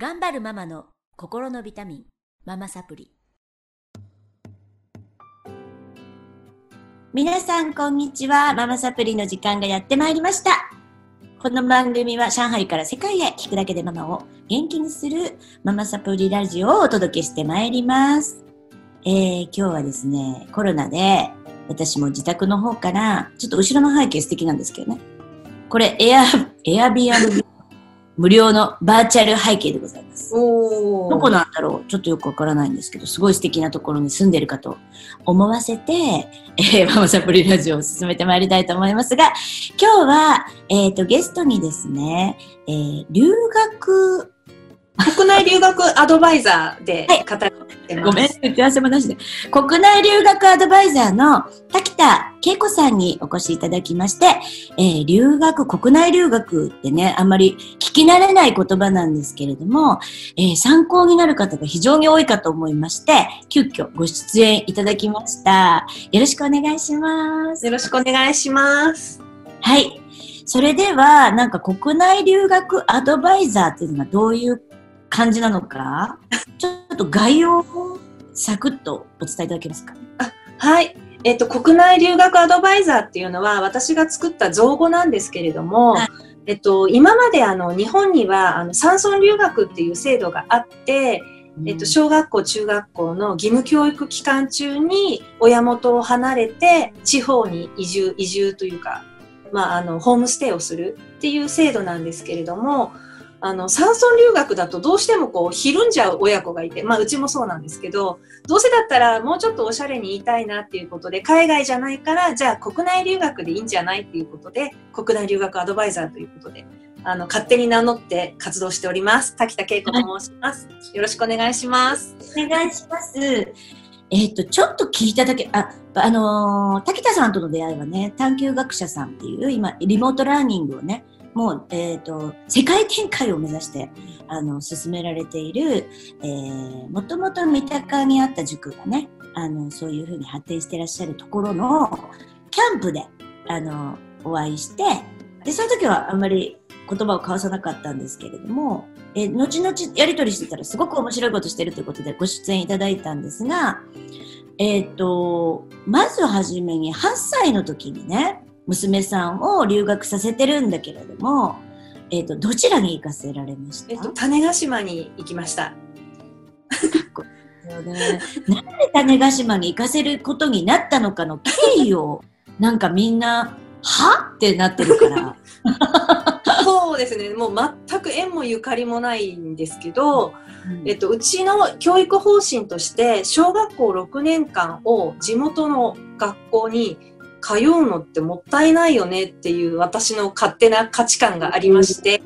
頑張るママの心のビタミン、ママサプリ。皆さん、こんにちは。ママサプリの時間がやってまいりました。この番組は上海から世界へ聞くだけでママを元気にするママサプリラジオをお届けしてまいります。えー、今日はですね、コロナで私も自宅の方から、ちょっと後ろの背景素敵なんですけどね。これ、エア、エアビー無料のバーチャル背景でございます。おどこなんだろう？ちょっとよくわからないんですけど、すごい素敵なところに住んでるかと思わせて、えー、ママサプリラジオを進めてまいりたいと思いますが、今日は、えっ、と、ゲストにですね、えー留学、国内留学アドバイザーではい語ってます。ごめん、打ち合わせもなしで、国内留学アドバイザーの滝田恵子さんにお越しいただきまして、えー留学、国内留学ってね、あんまり聞き慣れない言葉なんですけれども、えー参考になる方が非常に多いかと思いまして、急遽ご出演いただきました。よろしくお願いします。よろしくお願いします。はい。それでは、なんか国内留学アドバイザーっていうのがどういう感じなのか、ちょっと概要をサクッとお伝えいただけますか？はい。えっと、国内留学アドバイザーっていうのは私が作った造語なんですけれども、はいえっと、今まであの日本にはあの山村留学っていう制度があって、えっと、小学校、中学校の義務教育期間中に親元を離れて地方に移住、移住というか、まあ、あの、ホームステイをするっていう制度なんですけれども、あの、山村留学だとどうしてもこう、ひるんじゃう親子がいて、まあ、うちもそうなんですけど、どうせだったらもうちょっとおしゃれに言いたいなっていうことで、海外じゃないから、じゃあ国内留学でいいんじゃないっていうことで、国内留学アドバイザーということで、あの、勝手に名乗って活動しております。滝田恵子と申します。よろしくお願いします。お願いします。えっ、と、ちょっと聞いただけ、あ、あのー滝田さんとの出会いはね、探究学者さんっていう、今、リモートラーニングをね、もう、えっ、と、世界展開を目指して、あの、進められている、えー、もともと三鷹にあった塾がね、あの、そういうふうに発展してらっしゃるところの、キャンプで、あの、お会いして、で、その時はあんまり言葉を交わさなかったんですけれども、えー後々やり取りしてたらすごく面白いことしてるということでご出演いただいたんですが、えっ、と、まずはじめに8歳の時にね、娘さんを留学させてるんだけれども、えっ、と、どちらに行かせられました？えっと、種子島に行きました。なんで種子島に行かせることになったのかの経緯を、なんかみんな、は？ってなってるから。そうですね。もう全く縁もゆかりもないんですけど、えっと、うちの教育方針として、小学校6年間を地元の学校に通うのってもったいないよねっていう私の勝手な価値観がありまして、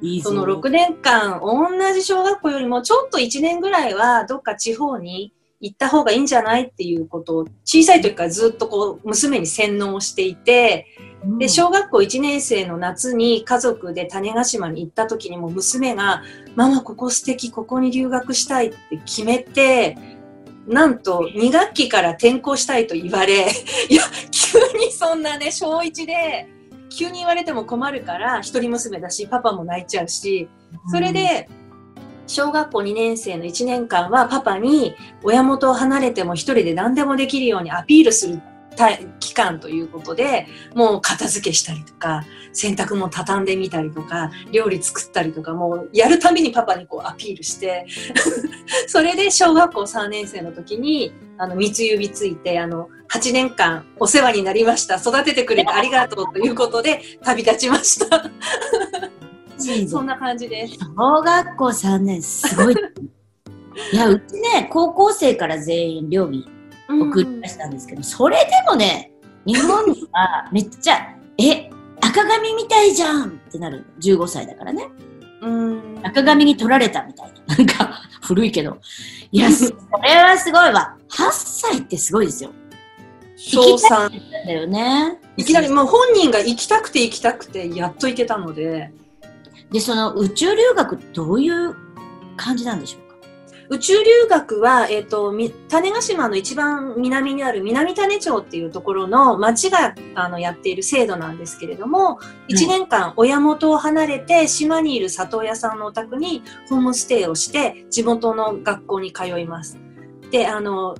いいぞ。その6年間、同じ小学校よりもちょっと1年ぐらいはどっか地方に行った方がいいんじゃないっていうことを小さい時からずっとこう娘に洗脳していて、で、小学校1年生の夏に家族で種子島に行った時にも娘が、ママここ素敵、ここに留学したいって決めて、なんと2学期から転校したいと言われ、いや、急にそんなね、小1で、急に言われても困るから、一人娘だし、パパも泣いちゃうし、それで、小学校2年生の1年間はパパに親元を離れても一人で何でもできるようにアピールする期間ということで、もう片付けしたりとか、洗濯も畳んでみたりとか、料理作ったりとか、もうやるたびにパパにこうアピールして、それで小学校3年生の時に、あの、三つ指ついて、あの、8年間お世話になりました。育ててくれてありがとうということで旅立ちました。そんな感じです。小学校3年、すごい。いや、うちね、高校生から全員料理送り出したんですけど、それでもね、日本にはめっちゃ、え、赤髪みたいじゃんってなる。15歳だからね。うん。赤髪に取られたみたいな。なんか、古いけど。いや、それはすごいわ。8歳ってすごいですよ。小3。なんだよね。いきなり、もう本人が行きたくて行きたくて、やっと行けたので、で、その宇宙留学どういう感じなんでしょうか？宇宙留学は、えっ、と、み種子島の一番南にある南種町っていうところの町があのやっている制度なんですけれども、1年間親元を離れて島にいる里親さんのお宅にホームステイをして地元の学校に通います。で、あの、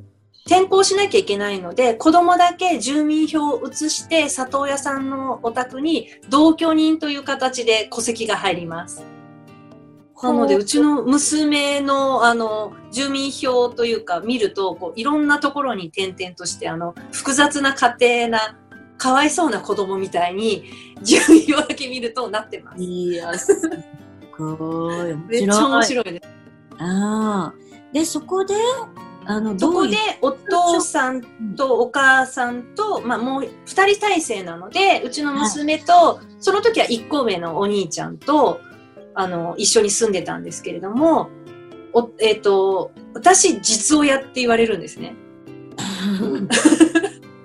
転校しなきゃいけないので、子供だけ住民票を移して里親さんのお宅に同居人という形で戸籍が入ります。なので、うちの娘の、あの、住民票というか、見ると、こう、いろんなところに点々として、あの、複雑な家庭な、かわいそうな子供みたいに、住民票だけ見るとなってます。いや、すごい。面 めっちゃ面白い。白いです。ああ。で、そこで、あの、そこでお父さんとお母さんと、まあもう二人体制なので、うちの娘と、その時は一個上のお兄ちゃんと、あの、一緒に住んでたんですけれども、おえっ、と、私、実親って言われるんですね。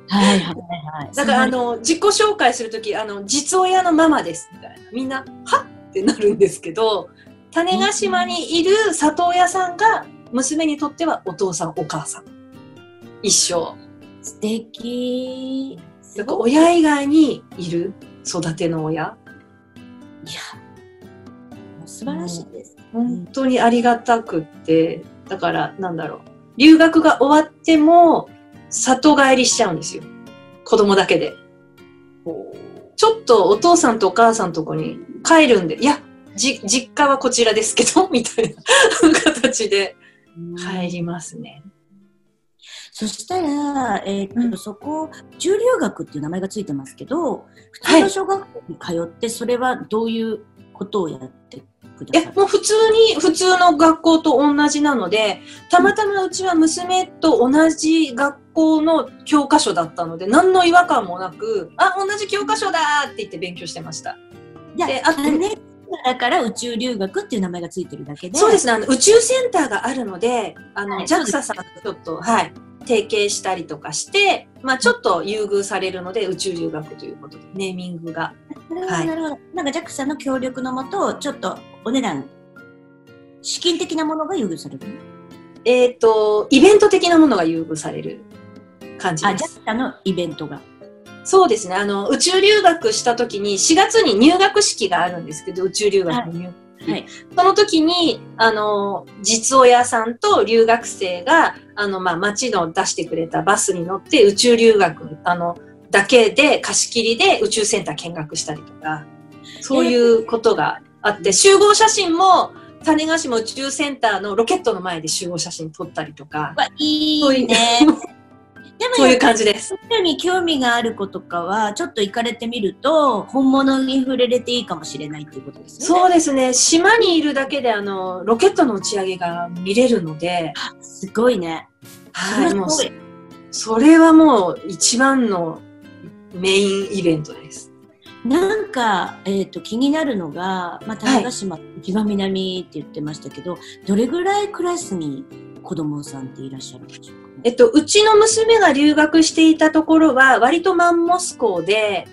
はいはいはい。だから、あの、自己紹介するとき、あの、実親のママです、みたいな。みんな、はっ？てなるんですけど、種子島にいる里親さんが、娘にとってはお父さん、お母さん。一生。素敵。だから親以外にいる育ての親。いや、素晴らしいです。本当にありがたくって、だから、なんだろう。留学が終わっても、里帰りしちゃうんですよ。子供だけで。ちょっとお父さんとお母さんのとこに帰るんで、いや、じ、実家はこちらですけど、みたいな形で帰りますね。そしたら、えーっとうんそこ、中留学っていう名前がついてますけど、普通の小学校に通って、それはどういうことをやってくだえさる、もう普通に、普通の学校と同じなので、たまたまうちは娘と同じ学校の教科書だったので、何の違和感もなく、あ、同じ教科書だーって言って勉強してました。であとだから宇宙留学っていう名前がついてるだけで。そうですね、あの宇宙センターがあるので、あの、はい JAXA さんとちょっと、はい、提携したりとかして、まあちょっと優遇されるので、宇宙留学ということで、ネーミングが。なるほど、はいなんか JAXA の協力のもと、ちょっとお値段、資金的なものが優遇される。えっ、と、イベント的なものが優遇される感じあ、です。JAXA のイベントが。そうですね。あの、宇宙留学した時に、4月に入学式があるんですけど、宇宙留学の入はい。その時に、あの、実親さんと留学生が、あの、まあ、町の出してくれたバスに乗って宇宙留学、あの、だけで貸し切りで宇宙センター見学したりとか、そういうことがあって、集合写真も、種子島宇宙センターのロケットの前で集合写真撮ったりとか、わいいね。でもそういう感じです。に興味がある子とかは、ちょっと行かれてみると、本物に触れれていいかもしれないっていうことですね。そうですね。島にいるだけで、あの、ロケットの打ち上げが見れるので、すごいね。はい、もうそれはもう一番のメインイベントです。なんか、えっ、と、気になるのが、まあ、種子島、一番南って言ってましたけど、どれぐらいクラスに子供さんっていらっしゃるんでしょうか、えっと、うちの娘が留学していたところは、割とマンモス校で、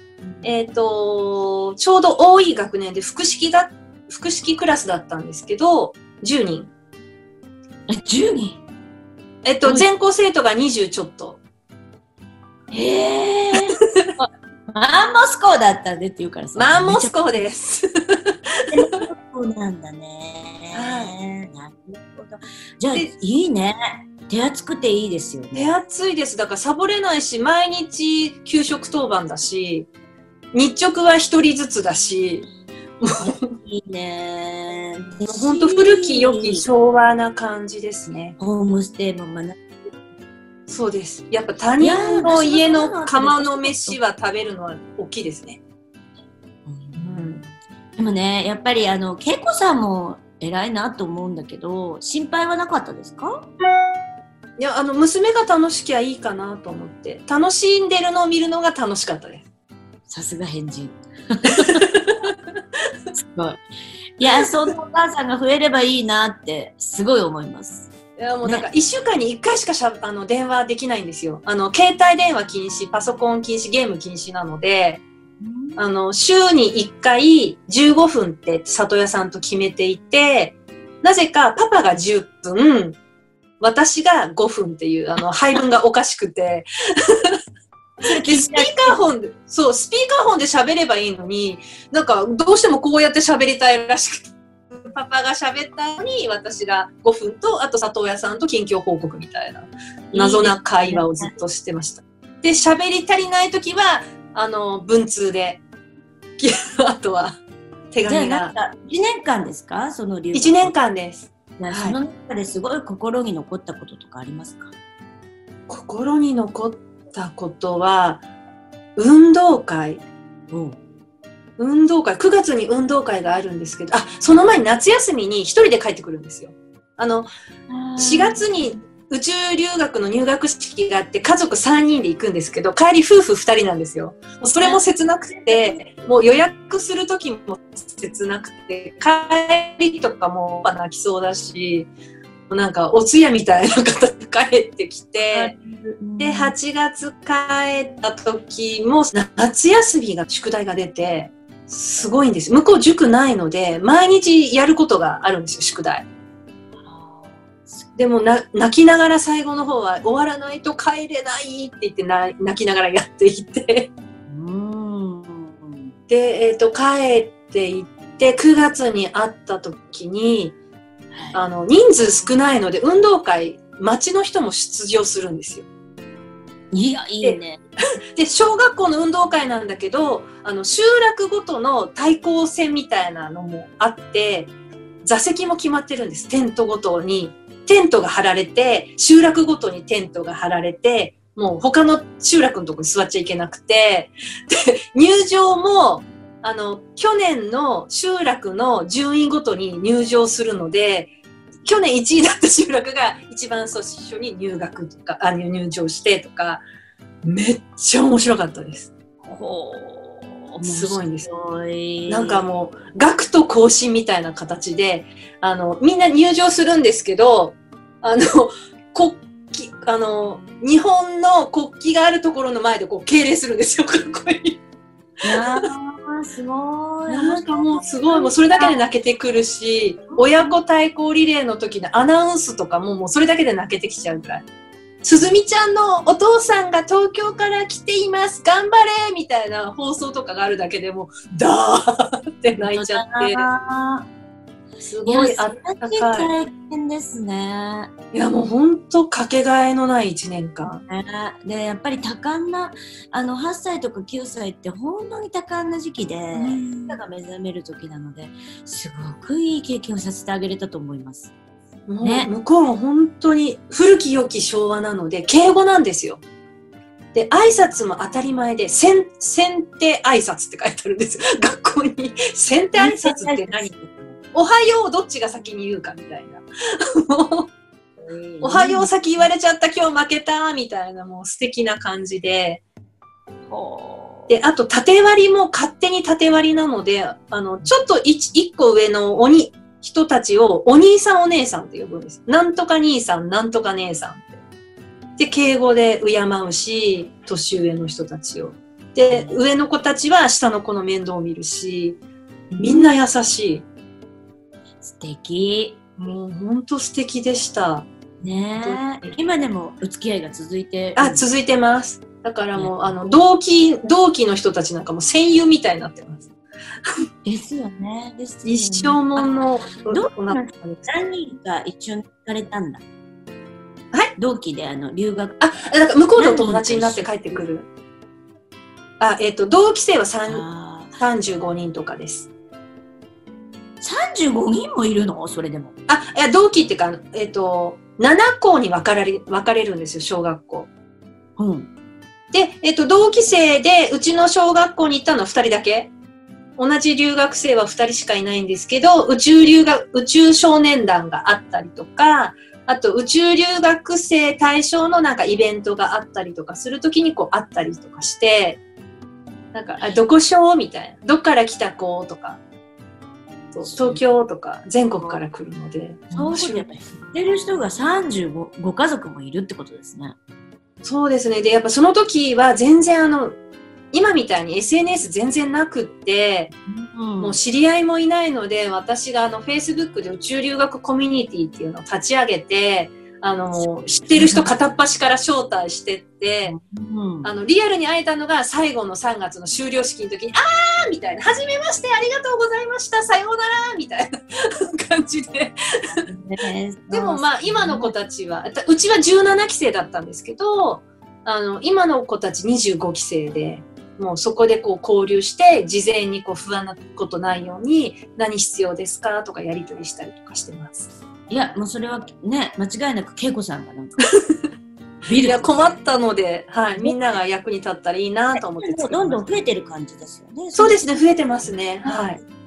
えっと、ちょうど多い学年で複式が、複式クラスだったんですけど、10人。え、10人？えっと、うん全校生徒が20ちょっと。へえ。マンモス校だったんでって言うからさ。マンモス校です。そうなんだね。はなるほど。じゃあ、でいいね。手厚くていいですよ手ね。厚いです。だからサボれないし、毎日給食当番だし、日直は一人ずつだし、いいね。本当古き良き昭和な感じですね。ホームステイも学ぶ。そうです。やっぱ他人の家の釜の飯は食べるのは大きいですね。うん、でもね、やっぱりあの、恵子さんも偉いなと思うんだけど、心配はなかったですか？いや、あの、娘が楽しきゃいいかなと思って、楽しんでるのを見るのが楽しかったです。さすが変人。すごい。いや、そんなお母さんが増えればいいなって、すごい思います。いや、もうなんか、一週間に一回しかしゃ、あの、電話できないんですよ。あの、携帯電話禁止、パソコン禁止、ゲーム禁止なので、あの、週に1回15分って里親さんと決めていて、なぜかパパが10分、私が5分っていう、あの、配分がおかしくて。で、スピーカーフォンで、そう、スピーカーフォンで喋ればいいのに、なんか、どうしてもこうやって喋りたいらしくて。パパが喋ったのに、私が5分と、あと里親さんと近況報告みたいな、謎な会話をずっとしてました。で、喋り足りないときは、あの、文通で、あとは、手紙が。なんか1年間ですか？その留学1年間です。その中ですごい心に残ったこととかありますか？心に残ったことは、運動会。う。ん運動会、9月に運動会があるんですけど、あ、その前に夏休みに一人で帰ってくるんですよ。あの、4月に宇宙留学の入学式があって、家族3人で行くんですけど、帰り夫婦2人なんですよ。もうそれも切なくて、もう予約する時も切なくて、帰りとかも泣きそうだし、もうなんかお通夜みたいな方が帰ってきて、で、8月帰った時も、夏休みが宿題が出て、すごいんです。向こう塾ないので、毎日やることがあるんですよ、宿題。でもな、泣きながら最後の方は、終わらないと帰れないって言ってな泣きながらやっていて、うんで、えっ、と、帰っていって、9月に会った時に、あの、人数少ないので、運動会、町の人も出場するんですよ。いやいいね で、小学校の運動会なんだけど、あの、集落ごとの対抗戦みたいなのもあって、座席も決まってるんです。テントごとに。テントが張られて、集落ごとにテントが張られて、もう他の集落のとこに座っちゃいけなくて、で、入場も、あの、去年の集落の順位ごとに入場するので、去年1位だった集落が一番最初に入学とか、あ入入場してとか、めっちゃ面白かったです。ほうすごいんですなんかもう、学徒行進みたいな形で、あの、みんな入場するんですけど、あの、国旗、あの、日本の国旗があるところの前でこう敬礼するんですよ、かっこいい。すごいなんかもうすごい、もうそれだけで泣けてくるし、親子対抗リレーの時のアナウンスとかももうそれだけで泣けてきちゃうぐらい。すずみちゃんのお父さんが東京から来ています頑張れみたいな放送とかがあるだけでもう、ダーって泣いちゃって、すごいあったかい。体験ですねいやもうほんとかけがえのない一年間。ねでやっぱり多感なあの8歳とか9歳って本当に多感な時期で、親が目覚める時なのですごくいい経験をさせてあげれたと思います。もうね向こうも本当に古き良き昭和なので、敬語なんですよ。で、挨拶も当たり前で、先、先手挨拶って書いてあるんですよ。学校に。先手挨拶って何？おはようどっちが先に言うかみたいな。おはよう先言われちゃった今日負けたみたいなもう素敵な感じで。ほで、あと縦割りも勝手に縦割りなので、あの、ちょっと一一個上の鬼、人たちをお兄さんお姉さんって呼ぶんです。なんとか兄さん、なんとか姉さんって。で、敬語で敬うし、年上の人たちを。で、上の子たちは下の子の面倒を見るし、みんな優し素敵い。もうほんと素敵でした。ねえ今でもお付き合いが続いてあ、続いてます。だからもう、あの、同期、同期の人たちなんかも戦友みたいになってます。ですよね。ですよね。一生もんの、どお腹に。何人か一緒に行かれたんだ？はい。同期であの留学。あ、だから向こうの友達になって帰ってくる。あ、えっ、と、同期生は3あ35人とかです。ー35人もいるの？それでも。あ、いや、同期っていうか、えっ、と、7校に分かれる、分かれるんですよ、小学校。うん。で、えっ、と、同期生で、うちの小学校に行ったのは2人だけ。同じ留学生は2人しかいないんですけど、宇宙留学、宇宙少年団があったりとか、あと宇宙留学生対象のなんかイベントがあったりとかするときにこう会ったりとかして、なんか、あどこ小みたいな。どっから来た子とか、東京とか全国から来るので、そういうことやっぱり知ってる人が35ご家族もいるってことですねそうですね。で、やっぱその時は全然あの、今みたいに SNS 全然なくって、うん。もう知り合いもいないので、私があの Facebook で宇宙留学コミュニティっていうのを立ち上げて、あの、知ってる人片っ端から招待してって、うん。あの、リアルに会えたのが最後の3月の終了式の時に、あーみたいな、はじめまして、ありがとうございました、さようならみたいな 感じで。ねでもまあ、今の子たちは、たうちは17期生だったんですけど、あの、今の子たち25期生で、もうそこでこう交流して、事前にこう不安なことないように、何必要ですかとかやり取りしたりとかしてます。いや、もうそれはね、間違いなく恵子さんがな んか、ビいや、困ったので、はい、みんなが役に立ったらいいなと思ってどんどん増えてる感じですよね。そうですね、増えてますね。はい。い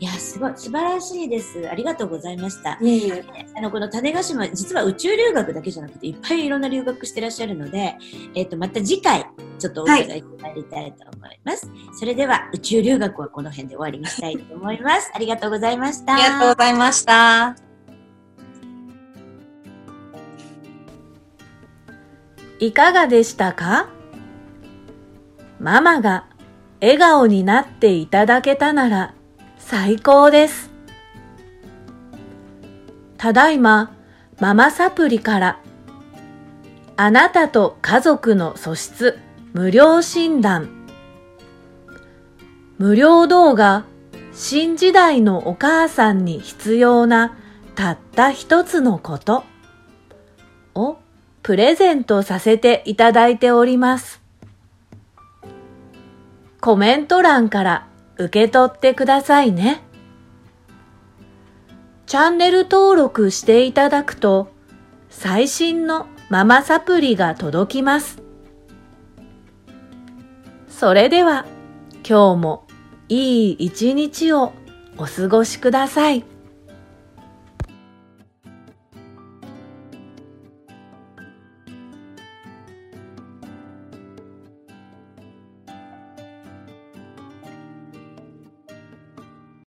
や、すごい、素晴らしいです。ありがとうございました。いえいえあの、この種子島、実は宇宙留学だけじゃなくて、いっぱいいろんな留学してらっしゃるので、えっ、と、また次回、ちょっとお伺いしたいと思います。それでは、宇宙留学はこの辺で終わりにしたいと思います。ありがとうございました。ありがとうございました。いかがでしたか？ママが笑顔になっていただけたなら最高です。ただいまママサプリからあなたと家族の素質無料診断無料動画新時代のお母さんに必要なたった一つのことをプレゼントさせていただいております。コメント欄から受け取ってくださいね。チャンネル登録していただくと最新のママサプリが届きます。それでは今日もいい一日をお過ごしください。